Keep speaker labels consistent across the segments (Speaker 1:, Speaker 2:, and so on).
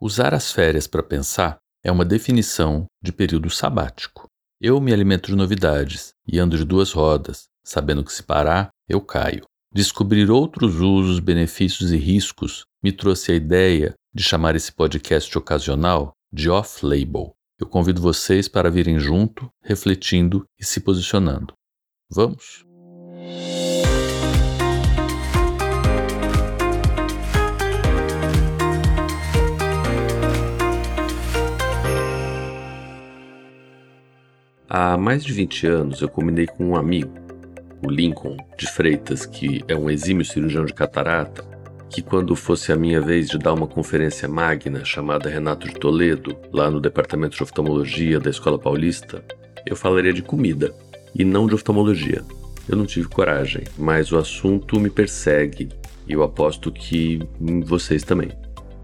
Speaker 1: Usar as férias para pensar é uma definição de período sabático. Eu me alimento de novidades e ando de duas rodas, sabendo que se parar, eu caio. Descobrir outros usos, benefícios e riscos me trouxe a ideia de chamar esse podcast ocasional de off-label. Eu convido vocês para virem junto, refletindo e se posicionando. Vamos? Há mais de 20 anos eu combinei com um amigo, o Lincoln de Freitas, que é um exímio cirurgião de catarata, que quando fosse a minha vez de dar uma conferência magna chamada Renato de Toledo, lá no departamento de oftalmologia da Escola Paulista, eu falaria de comida e não de oftalmologia. Eu não tive coragem, mas o assunto me persegue e eu aposto que vocês também.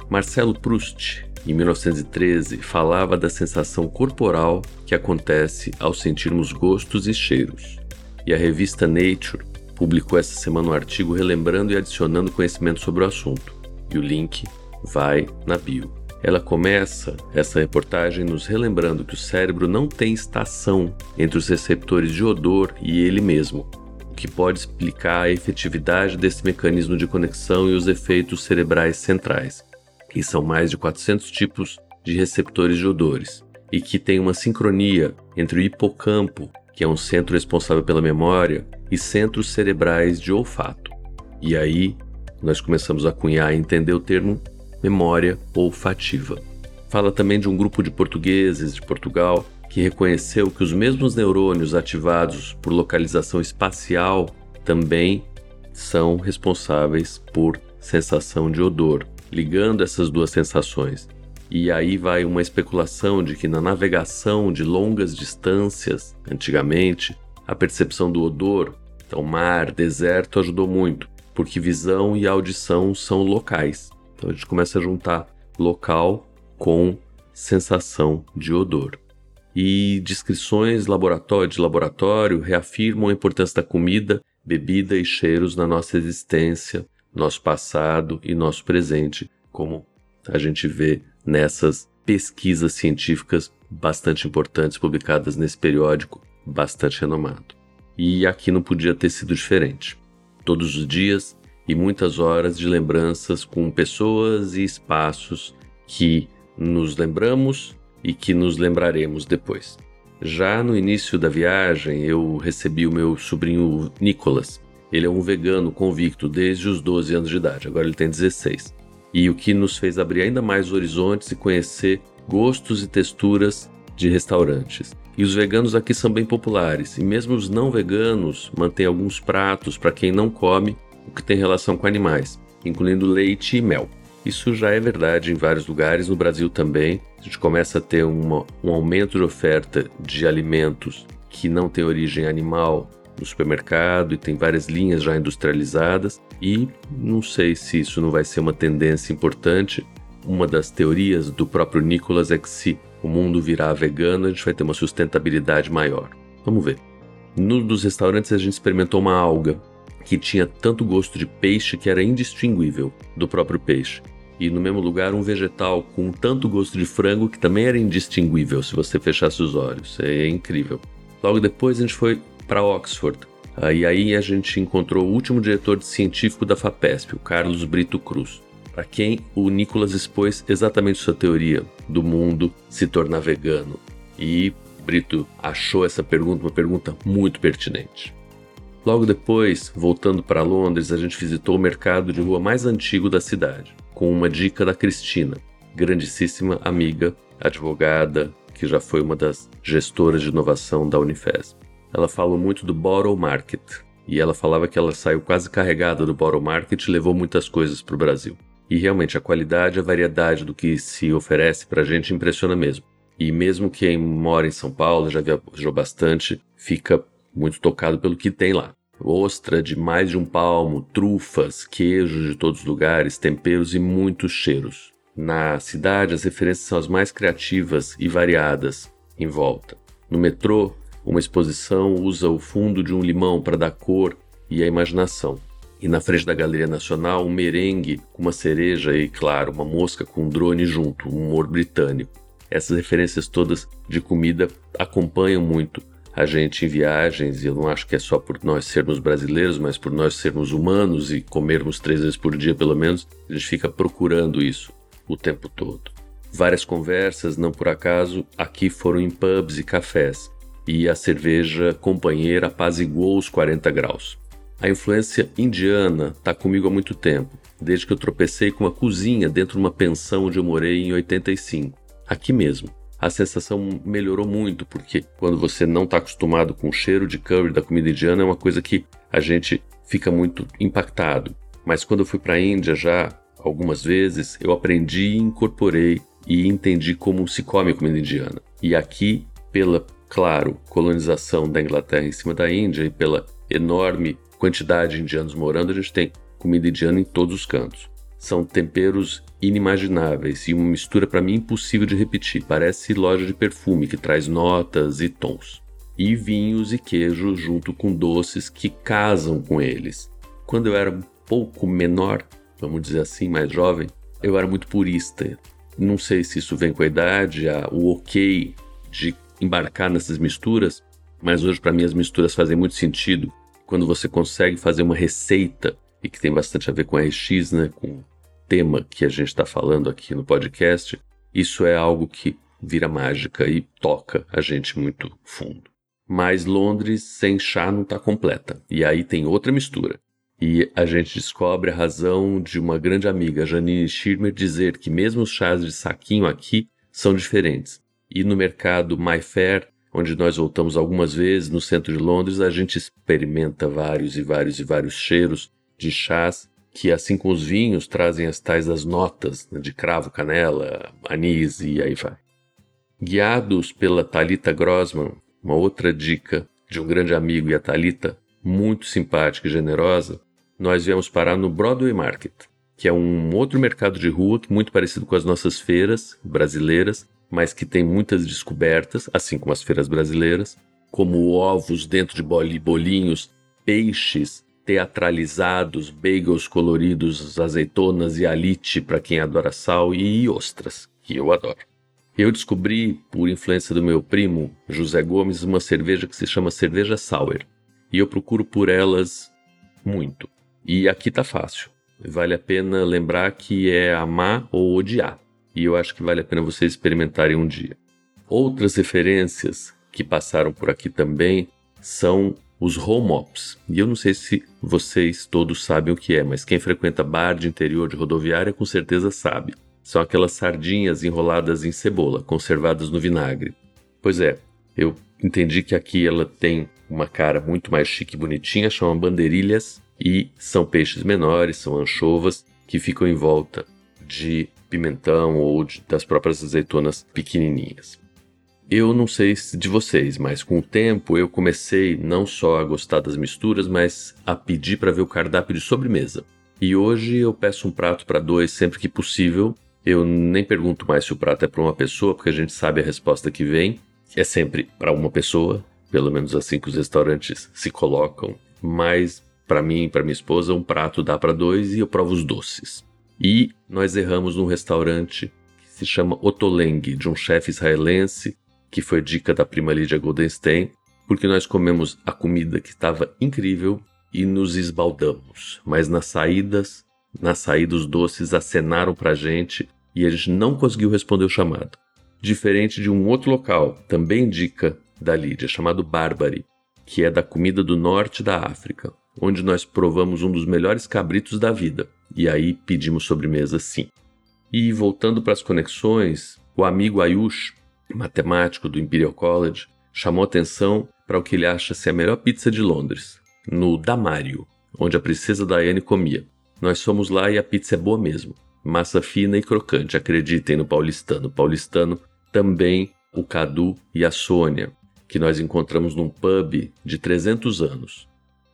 Speaker 1: Marcelo Proust, em 1913, falava da sensação corporal que acontece ao sentirmos gostos e cheiros. E a revista Nature publicou essa semana um artigo relembrando e adicionando conhecimento sobre o assunto. E o link vai na bio. Ela começa essa reportagem nos relembrando que o cérebro não tem estação entre os receptores de odor e ele mesmo, o que pode explicar a efetividade desse mecanismo de conexão e os efeitos cerebrais centrais, que são mais de 400 tipos de receptores de odores, e que tem uma sincronia entre o hipocampo, que é um centro responsável pela memória, e centros cerebrais de olfato. E aí nós começamos a cunhar e entender o termo memória olfativa. Fala também de um grupo de portugueses de Portugal que reconheceu que os mesmos neurônios ativados por localização espacial também são responsáveis por sensação de odor, ligando essas duas sensações. E aí vai uma especulação de que na navegação de longas distâncias, antigamente, a percepção do odor, então mar, deserto, ajudou muito, porque visão e audição são locais. Então a gente começa a juntar local com sensação de odor. E descrições laboratório, de laboratório reafirmam a importância da comida, bebida e cheiros na nossa existência, nosso passado e nosso presente, como a gente vê nessas pesquisas científicas bastante importantes publicadas nesse periódico bastante renomado. E aqui não podia ter sido diferente. Todos os dias e muitas horas de lembranças com pessoas e espaços que nos lembramos e que nos lembraremos depois. Já no início da viagem, eu recebi o meu sobrinho Nicolas. Ele é um vegano convicto desde os 12 anos de idade, agora ele tem 16. E o que nos fez abrir ainda mais horizontes e conhecer gostos e texturas de restaurantes. E os veganos aqui são bem populares, e mesmo os não veganos mantêm alguns pratos para quem não come o que tem relação com animais, incluindo leite e mel. Isso já é verdade em vários lugares, no Brasil também. A gente começa a ter uma, um aumento de oferta de alimentos que não têm origem animal no supermercado e tem várias linhas já industrializadas. E não sei se isso não vai ser uma tendência importante. Uma das teorias do próprio Nicolas é que se o mundo virar vegano, a gente vai ter uma sustentabilidade maior. Vamos ver. Num dos restaurantes a gente experimentou uma alga que tinha tanto gosto de peixe que era indistinguível do próprio peixe. E no mesmo lugar um vegetal com tanto gosto de frango que também era indistinguível se você fechasse os olhos. É incrível. Logo depois a gente foi para Oxford. E aí a gente encontrou o último diretor científico da FAPESP, o Carlos Brito Cruz para quem o Nicolas expôs exatamente sua teoria do mundo se tornar vegano. E Brito achou essa pergunta uma pergunta muito pertinente. Logo depois, voltando para Londres, a gente visitou o mercado de rua mais antigo da cidade, com uma dica da Cristina, grandíssima amiga, advogada, que já foi uma das gestoras de inovação da Unifesp. Ela falou muito do Bottle Market, e ela falava que ela saiu quase carregada do Bottle Market e levou muitas coisas para o Brasil. E realmente a qualidade a variedade do que se oferece para a gente impressiona mesmo. E mesmo quem mora em São Paulo, já viajou bastante, fica muito tocado pelo que tem lá. Ostra de mais de um palmo, trufas, queijos de todos os lugares, temperos e muitos cheiros. Na cidade, as referências são as mais criativas e variadas em volta. No metrô, uma exposição usa o fundo de um limão para dar cor e a imaginação. E na frente da Galeria Nacional, um merengue com uma cereja e, claro, uma mosca com um drone junto, um humor britânico. Essas referências todas de comida acompanham muito a gente em viagens, e eu não acho que é só por nós sermos brasileiros, mas por nós sermos humanos e comermos três vezes por dia pelo menos, a gente fica procurando isso o tempo todo. Várias conversas, não por acaso, aqui foram em pubs e cafés, e a cerveja companheira apaziguou os 40 graus. A influência indiana está comigo há muito tempo, desde que eu tropecei com uma cozinha dentro de uma pensão onde eu morei em 85, aqui mesmo a sensação melhorou muito, porque quando você não está acostumado com o cheiro de curry da comida indiana, é uma coisa que a gente fica muito impactado. Mas quando eu fui para a Índia já algumas vezes, eu aprendi, incorporei e entendi como se come comida indiana. E aqui, pela, claro, colonização da Inglaterra em cima da Índia e pela enorme quantidade de indianos morando, a gente tem comida indiana em todos os cantos. São temperos inimagináveis e uma mistura para mim impossível de repetir. Parece loja de perfume que traz notas e tons. E vinhos e queijos junto com doces que casam com eles. Quando eu era um pouco menor, vamos dizer assim, mais jovem, eu era muito purista. Não sei se isso vem com a idade, o ok de embarcar nessas misturas, mas hoje para mim as misturas fazem muito sentido quando você consegue fazer uma receita e que tem bastante a ver com RX, né, com tema que a gente está falando aqui no podcast, isso é algo que vira mágica e toca a gente muito fundo. Mas Londres sem chá não está completa. E aí tem outra mistura. E a gente descobre a razão de uma grande amiga, Janine Schirmer, dizer que mesmo os chás de saquinho aqui são diferentes. E no mercado Mayfair, onde nós voltamos algumas vezes no centro de Londres, a gente experimenta vários e vários e vários cheiros de chás que, assim como os vinhos, trazem as tais das notas né, de cravo, canela, anis e aí vai. Guiados pela Talita Grossman, uma outra dica de um grande amigo e a Talita, muito simpática e generosa, nós viemos parar no Broadway Market, que é um outro mercado de rua muito parecido com as nossas feiras brasileiras, mas que tem muitas descobertas, assim como as feiras brasileiras, como ovos dentro de bolinhos, peixes teatralizados, bagels coloridos, azeitonas e alite para quem adora sal e ostras, que eu adoro. Eu descobri, por influência do meu primo, José Gomes, uma cerveja que se chama cerveja sour. E eu procuro por elas muito. E aqui tá fácil. Vale a pena lembrar que é amar ou odiar. E eu acho que vale a pena vocês experimentarem um dia. Outras referências que passaram por aqui também são os home ops. E eu não sei se vocês todos sabem o que é, mas quem frequenta bar de interior de rodoviária com certeza sabe. São aquelas sardinhas enroladas em cebola, conservadas no vinagre. Pois é, eu entendi que aqui ela tem uma cara muito mais chique e bonitinha, chama bandeirilhas e são peixes menores, são anchovas que ficam em volta de pimentão ou de, das próprias azeitonas pequenininhas. Eu não sei de vocês, mas com o tempo eu comecei não só a gostar das misturas, mas a pedir para ver o cardápio de sobremesa. E hoje eu peço um prato para dois sempre que possível. Eu nem pergunto mais se o prato é para uma pessoa, porque a gente sabe a resposta que vem. É sempre para uma pessoa, pelo menos assim que os restaurantes se colocam. Mas para mim e para minha esposa, um prato dá para dois e eu provo os doces. E nós erramos num restaurante que se chama Otoleng, de um chefe israelense que foi dica da prima Lídia Goldenstein, porque nós comemos a comida que estava incrível e nos esbaldamos. Mas nas saídas, na saída os doces acenaram pra gente e a gente não conseguiu responder o chamado. Diferente de um outro local, também dica da Lídia, chamado Barbary, que é da comida do norte da África, onde nós provamos um dos melhores cabritos da vida. E aí pedimos sobremesa sim. E voltando para as conexões, o amigo Ayush matemático do Imperial College, chamou atenção para o que ele acha ser a melhor pizza de Londres, no Damário, onde a princesa Diane comia. Nós fomos lá e a pizza é boa mesmo. Massa fina e crocante, acreditem no paulistano. Paulistano também o Cadu e a Sônia, que nós encontramos num pub de 300 anos.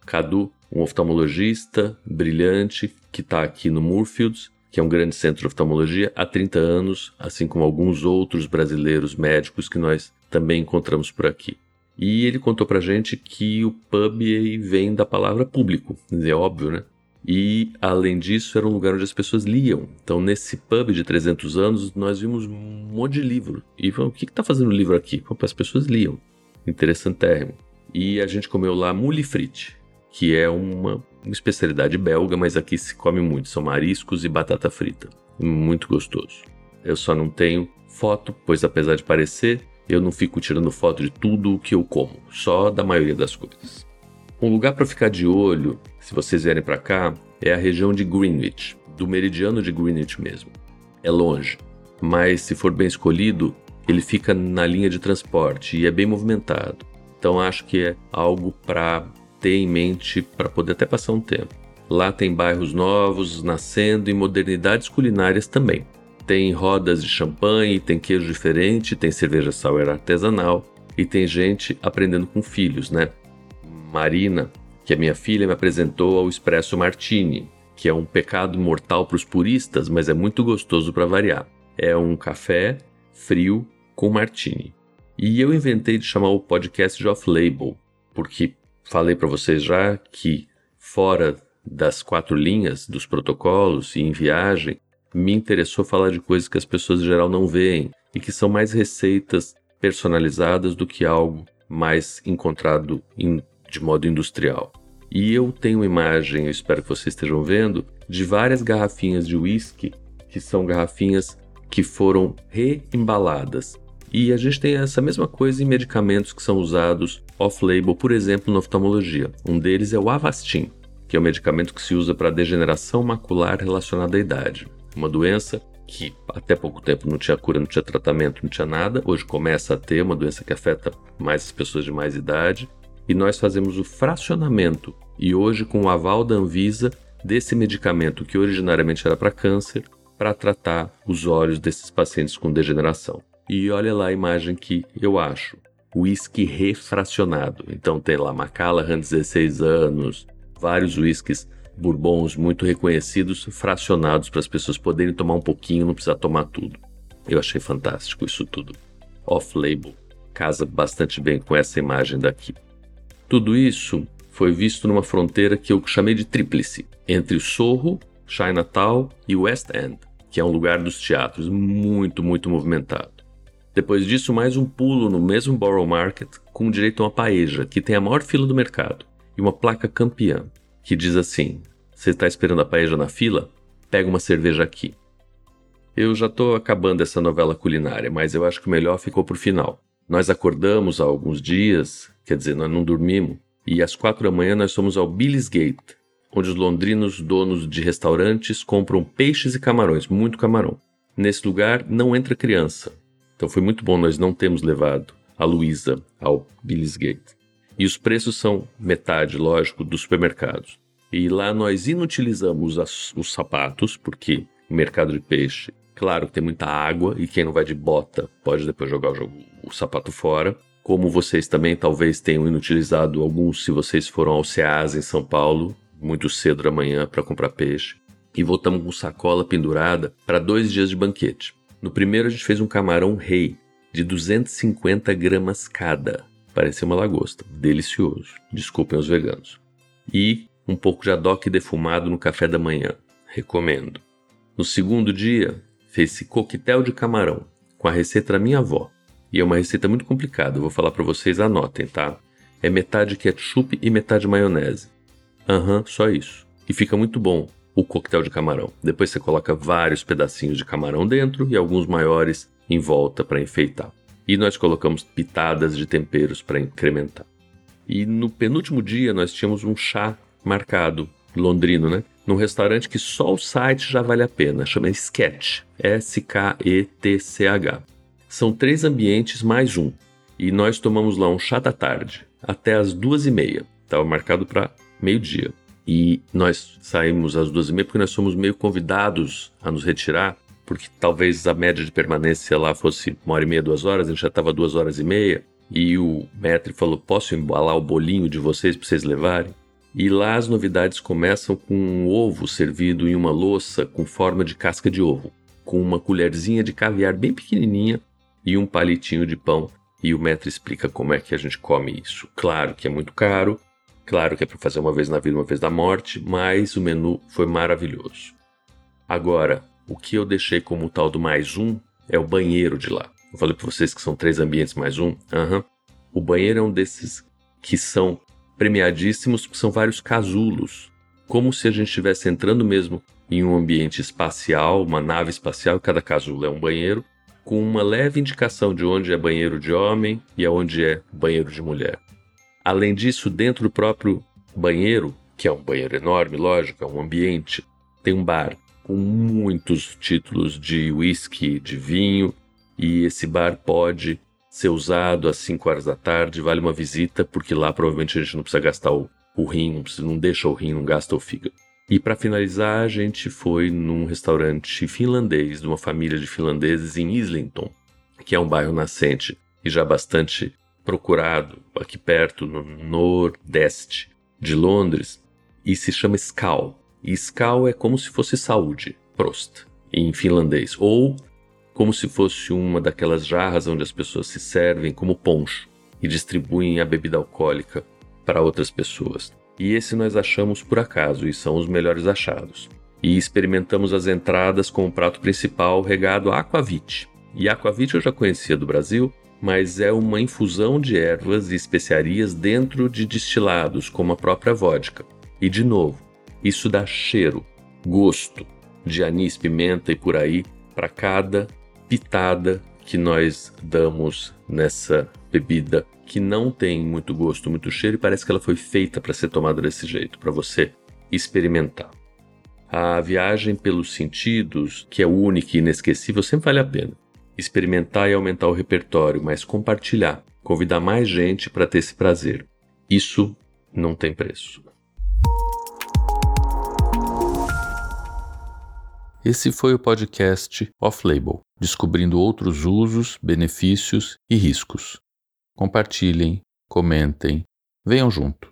Speaker 1: Cadu, um oftalmologista brilhante que está aqui no Moorfields que é um grande centro de oftalmologia, há 30 anos, assim como alguns outros brasileiros médicos que nós também encontramos por aqui. E ele contou pra gente que o pub vem da palavra público, é óbvio, né? E, além disso, era um lugar onde as pessoas liam. Então, nesse pub de 300 anos, nós vimos um monte de livro. E falamos, o que está fazendo o livro aqui? Pô, as pessoas liam. Interessantérrimo. E a gente comeu lá moules frites, que é uma, uma especialidade belga, mas aqui se come muito. São mariscos e batata frita. Muito gostoso. Eu só não tenho foto, pois apesar de parecer, eu não fico tirando foto de tudo o que eu como, só da maioria das coisas. Um lugar para ficar de olho, se vocês vierem para cá, é a região de Greenwich, do meridiano de Greenwich mesmo. É longe, mas se for bem escolhido, ele fica na linha de transporte e é bem movimentado. Então acho que é algo para ter em mente para poder até passar um tempo. Lá tem bairros novos nascendo e modernidades culinárias também. Tem rodas de champanhe, tem queijo diferente, tem cerveja sour artesanal e tem gente aprendendo com filhos, né? Marina, que é minha filha, me apresentou ao Espresso Martini, que é um pecado mortal para os puristas, mas é muito gostoso para variar. É um café frio com martini. E eu inventei de chamar o podcast de off-label, porque falei para vocês já que fora das quatro linhas dos protocolos e em viagem, me interessou falar de coisas que as pessoas em geral não veem e que são mais receitas personalizadas do que algo mais encontrado em de modo industrial. E eu tenho imagem, eu espero que vocês estejam vendo, de várias garrafinhas de whisky que são garrafinhas que foram reembaladas. E a gente tem essa mesma coisa em medicamentos que são usados off-label, por exemplo, na oftalmologia. Um deles é o Avastin, que é um medicamento que se usa para degeneração macular relacionada à idade. Uma doença que até pouco tempo não tinha cura, não tinha tratamento, não tinha nada. Hoje começa a ter uma doença que afeta mais as pessoas de mais idade e nós fazemos o fracionamento. E hoje, com o aval da Anvisa, desse medicamento que originariamente era para câncer, para tratar os olhos desses pacientes com degeneração. E olha lá a imagem que eu acho. Whisky refracionado. Então tem lá Macallan, 16 anos, vários whiskies bourbons muito reconhecidos, fracionados para as pessoas poderem tomar um pouquinho, não precisar tomar tudo. Eu achei fantástico isso tudo. Off-label. Casa bastante bem com essa imagem daqui. Tudo isso foi visto numa fronteira que eu chamei de tríplice, entre o Sorro, Chinatown e West End, que é um lugar dos teatros muito, muito movimentado. Depois disso, mais um pulo no mesmo Borough Market com direito a uma paeja, que tem a maior fila do mercado, e uma placa campeã, que diz assim: Você está esperando a paeja na fila? Pega uma cerveja aqui. Eu já estou acabando essa novela culinária, mas eu acho que o melhor ficou para o final. Nós acordamos há alguns dias, quer dizer, nós não dormimos, e às quatro da manhã nós fomos ao Billisgate, onde os londrinos donos de restaurantes compram peixes e camarões, muito camarão. Nesse lugar não entra criança, então foi muito bom nós não termos levado a Luísa ao Billisgate. E os preços são metade, lógico, dos supermercados. E lá nós inutilizamos as, os sapatos, porque o mercado de peixe Claro tem muita água e quem não vai de bota pode depois jogar o, o sapato fora. Como vocês também talvez tenham inutilizado alguns se vocês foram ao Ceasa em São Paulo, muito cedo da manhã para comprar peixe. E voltamos com sacola pendurada para dois dias de banquete. No primeiro a gente fez um camarão rei de 250 gramas cada. Parecia uma lagosta. Delicioso. Desculpem os veganos. E um pouco de adoque defumado no café da manhã. Recomendo. No segundo dia, fez-se coquetel de camarão, com a receita da minha avó. E é uma receita muito complicada, vou falar para vocês, anotem, tá? É metade ketchup e metade maionese. Aham, uhum, só isso. E fica muito bom o coquetel de camarão. Depois você coloca vários pedacinhos de camarão dentro e alguns maiores em volta para enfeitar. E nós colocamos pitadas de temperos para incrementar. E no penúltimo dia nós tínhamos um chá marcado, londrino, né? num restaurante que só o site já vale a pena, chama Sketch, S-K-E-T-C-H. São três ambientes mais um, e nós tomamos lá um chá da tarde, até as duas e meia, estava marcado para meio-dia. E nós saímos às duas e meia porque nós somos meio convidados a nos retirar, porque talvez a média de permanência lá fosse uma hora e meia, duas horas, a gente já estava duas horas e meia, e o mestre falou, posso embalar o bolinho de vocês para vocês levarem? E lá as novidades começam com um ovo servido em uma louça com forma de casca de ovo, com uma colherzinha de caviar bem pequenininha e um palitinho de pão. E o mestre explica como é que a gente come isso. Claro que é muito caro, Claro que é para fazer uma vez na vida, uma vez na morte, mas o menu foi maravilhoso. Agora, o que eu deixei como tal do mais um é o banheiro de lá. Eu falei para vocês que são três ambientes mais um. Uhum. O banheiro é um desses que são premiadíssimos, porque são vários casulos. Como se a gente estivesse entrando mesmo em um ambiente espacial, uma nave espacial, cada casulo é um banheiro, com uma leve indicação de onde é banheiro de homem e aonde é banheiro de mulher. Além disso, dentro do próprio banheiro, que é um banheiro enorme, lógico, é um ambiente, tem um bar com muitos títulos de whisky, de vinho, e esse bar pode ser usado às 5 horas da tarde, vale uma visita, porque lá provavelmente a gente não precisa gastar o, o rim, não, precisa, não deixa o rim, não gasta o fígado. E para finalizar, a gente foi num restaurante finlandês, de uma família de finlandeses em Islington, que é um bairro nascente e já bastante procurado aqui perto, no nordeste de Londres, e se chama Skal. E Skal é como se fosse saúde, Prost, em finlandês, ou como se fosse uma daquelas jarras onde as pessoas se servem como poncho e distribuem a bebida alcoólica para outras pessoas. E esse nós achamos por acaso e são os melhores achados. E experimentamos as entradas com o prato principal regado a aquavit. E aquavit eu já conhecia do Brasil, mas é uma infusão de ervas e especiarias dentro de destilados, como a própria vodka. E de novo, isso dá cheiro, gosto de anis, pimenta e por aí para cada pitada que nós damos nessa bebida que não tem muito gosto, muito cheiro e parece que ela foi feita para ser tomada desse jeito, para você experimentar. A viagem pelos sentidos, que é única e inesquecível, sempre vale a pena experimentar e aumentar o repertório, mas compartilhar, convidar mais gente para ter esse prazer. Isso não tem preço. Esse foi o podcast Off Label, descobrindo outros usos, benefícios e riscos. Compartilhem, comentem, venham junto.